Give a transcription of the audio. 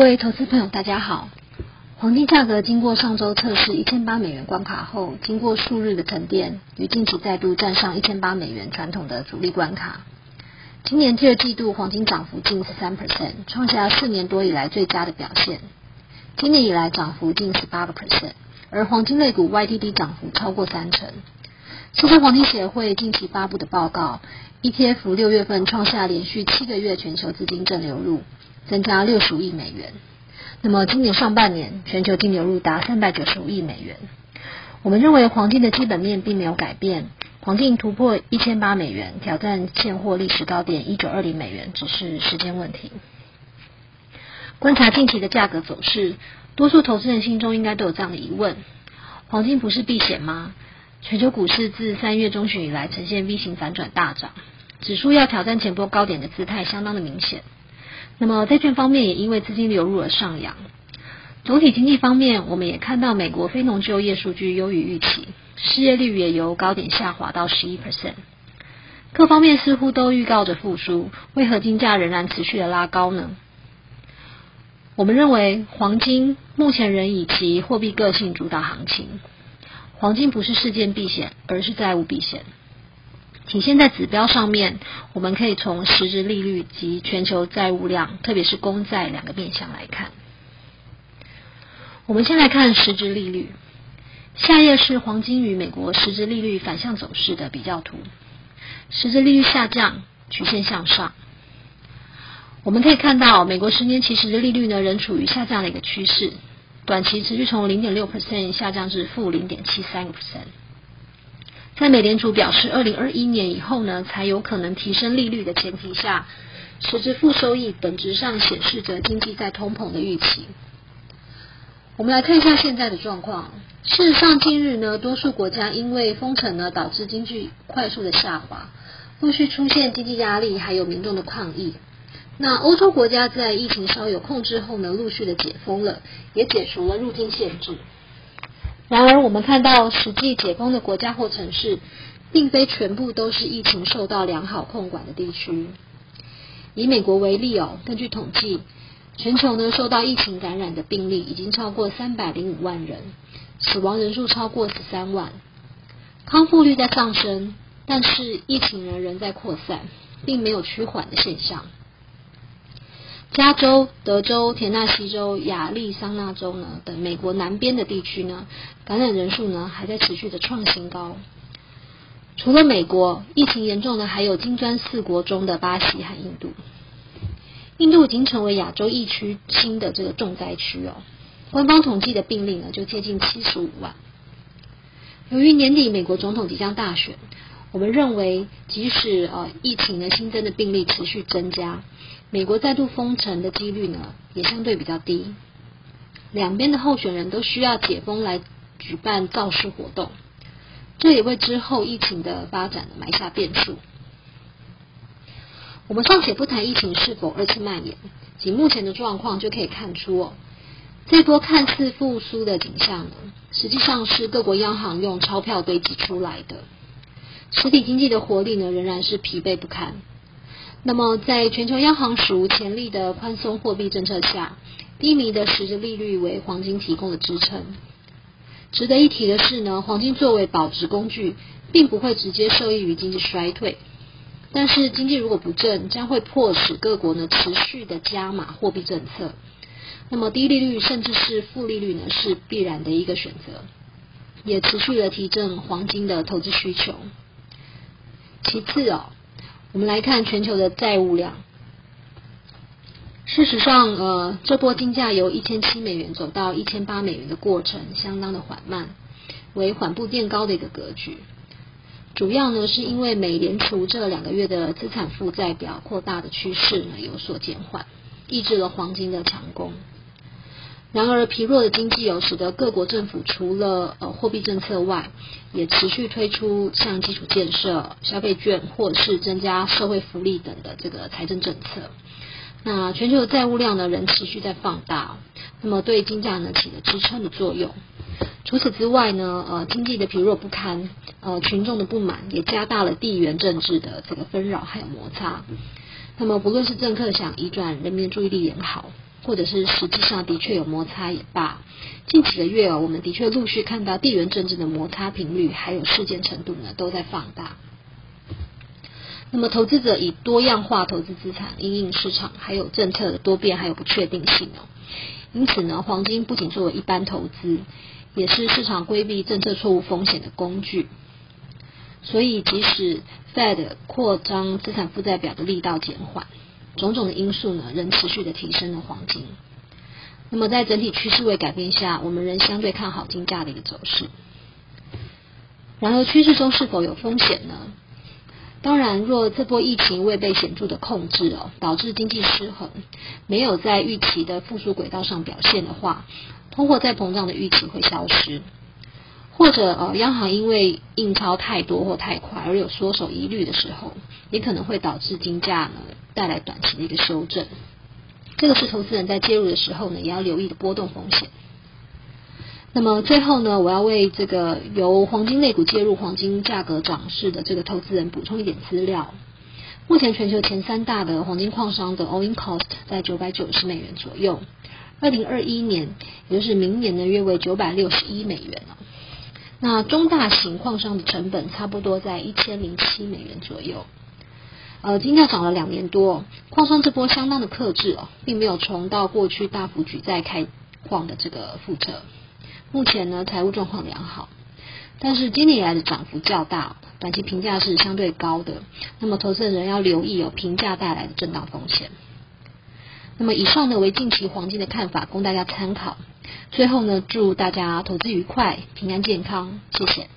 各位投资朋友，大家好。黄金价格经过上周测试一千八美元关卡后，经过数日的沉淀，于近期再度站上一千八美元传统的阻力关卡。今年第二季度黄金涨幅近十三 percent，创下四年多以来最佳的表现。今年以来涨幅近十八个 percent，而黄金类股 YTD 涨幅超过三成。世界黄金协会近期发布的报告，ETF 六月份创下连续七个月全球资金正流入，增加六十五亿美元。那么今年上半年全球净流入达三百九十五亿美元。我们认为黄金的基本面并没有改变，黄金突破一千八美元，挑战现货历史高点一九二零美元，只是时间问题。观察近期的价格走势，多数投资人心中应该都有这样的疑问：黄金不是避险吗？全球股市自三月中旬以来呈现 V 型反转大涨，指数要挑战前波高点的姿态相当的明显。那么债券方面也因为资金流入而上扬。总体经济方面，我们也看到美国非农就业数据优于预期，失业率也由高点下滑到十一 percent。各方面似乎都预告着复苏，为何金价仍然持续的拉高呢？我们认为黄金目前仍以其货币个性主导行情。黄金不是事件避险，而是债务避险。体现在指标上面，我们可以从实质利率及全球债务量，特别是公债两个面向来看。我们先来看实质利率，下页是黄金与美国实质利率反向走势的比较图。实质利率下降，曲线向上。我们可以看到，美国十年期实质利率呢，仍处于下降的一个趋势。短期持续从零点六 percent 下降至负零点七三个 percent，在美联储表示二零二一年以后呢，才有可能提升利率的前提下，实质负收益本质上显示着经济在通膨的预期。我们来看一下现在的状况。事实上，近日呢，多数国家因为封城呢，导致经济快速的下滑，陆续出现经济压力，还有民众的抗议。那欧洲国家在疫情稍有控制后呢，陆续的解封了，也解除了入境限制。然而，我们看到实际解封的国家或城市，并非全部都是疫情受到良好控管的地区。以美国为例哦，根据统计，全球呢受到疫情感染的病例已经超过三百零五万人，死亡人数超过十三万，康复率在上升，但是疫情仍仍在扩散，并没有趋缓的现象。加州、德州、田纳西州、亚利桑那州呢等美国南边的地区呢，感染人数呢还在持续的创新高。除了美国，疫情严重的还有金砖四国中的巴西和印度。印度已经成为亚洲疫区新的这个重灾区哦。官方统计的病例呢就接近七十五万。由于年底美国总统即将大选，我们认为即使呃疫情呢新增的病例持续增加。美国再度封城的几率呢，也相对比较低。两边的候选人都需要解封来举办造势活动，这也为之后疫情的发展埋下变数。我们尚且不谈疫情是否二次蔓延，仅目前的状况就可以看出哦，这波看似复苏的景象呢，实际上是各国央行用钞票堆积出来的。实体经济的活力呢，仍然是疲惫不堪。那么，在全球央行史无前例的宽松货币政策下，低迷的实质利率为黄金提供了支撑。值得一提的是呢，黄金作为保值工具，并不会直接受益于经济衰退。但是，经济如果不振，将会迫使各国呢持续的加码货币政策。那么，低利率甚至是负利率呢，是必然的一个选择，也持续的提振黄金的投资需求。其次哦。我们来看全球的债务量。事实上，呃，这波金价由一千七美元走到一千八美元的过程，相当的缓慢，为缓步垫高的一个格局。主要呢，是因为美联储这两个月的资产负债表扩大的趋势呢有所减缓，抑制了黄金的强攻。然而，疲弱的经济有使得各国政府除了呃货币政策外，也持续推出像基础建设、消费券或是增加社会福利等的这个财政政策。那全球的债务量呢，仍持续在放大，那么对金价呢起了支撑的作用。除此之外呢，呃，经济的疲弱不堪，呃，群众的不满也加大了地缘政治的这个纷扰还有摩擦。那么，不论是政客想移转人民的注意力也好。或者是实际上的确有摩擦也罢，近几个月哦，我们的确陆续看到地缘政治的摩擦频率还有事件程度呢都在放大。那么投资者以多样化投资资产因应市场还有政策的多变还有不确定性哦，因此呢，黄金不仅作为一般投资，也是市场规避政策错误风险的工具。所以，即使 Fed 扩张资产负债表的力道减缓，种种的因素呢，仍持续的提升了黄金。那么，在整体趋势未改变下，我们仍相对看好金价的一个走势。然而，趋势中是否有风险呢？当然，若这波疫情未被显著的控制哦，导致经济失衡，没有在预期的复苏轨道上表现的话，通货再膨胀的预期会消失。或者呃，央行因为印钞太多或太快而有缩手疑虑的时候，也可能会导致金价呢带来短期的一个修正。这个是投资人在介入的时候呢，也要留意的波动风险。那么最后呢，我要为这个由黄金类股介入黄金价格涨势的这个投资人补充一点资料。目前全球前三大的黄金矿商的 all in cost 在九百九十美元左右，二零二一年也就是明年呢，约为九百六十一美元哦。那中大型矿商的成本差不多在一千零七美元左右。呃，金价涨了两年多，矿商这波相当的克制哦，并没有重蹈过去大幅举债开矿的这个覆辙。目前呢，财务状况良好，但是今年以来的涨幅较大，短期评价是相对高的。那么，投资人要留意有评价带来的震荡风险。那么，以上呢为近期黄金的看法，供大家参考。最后呢，祝大家投资愉快、平安健康，谢谢。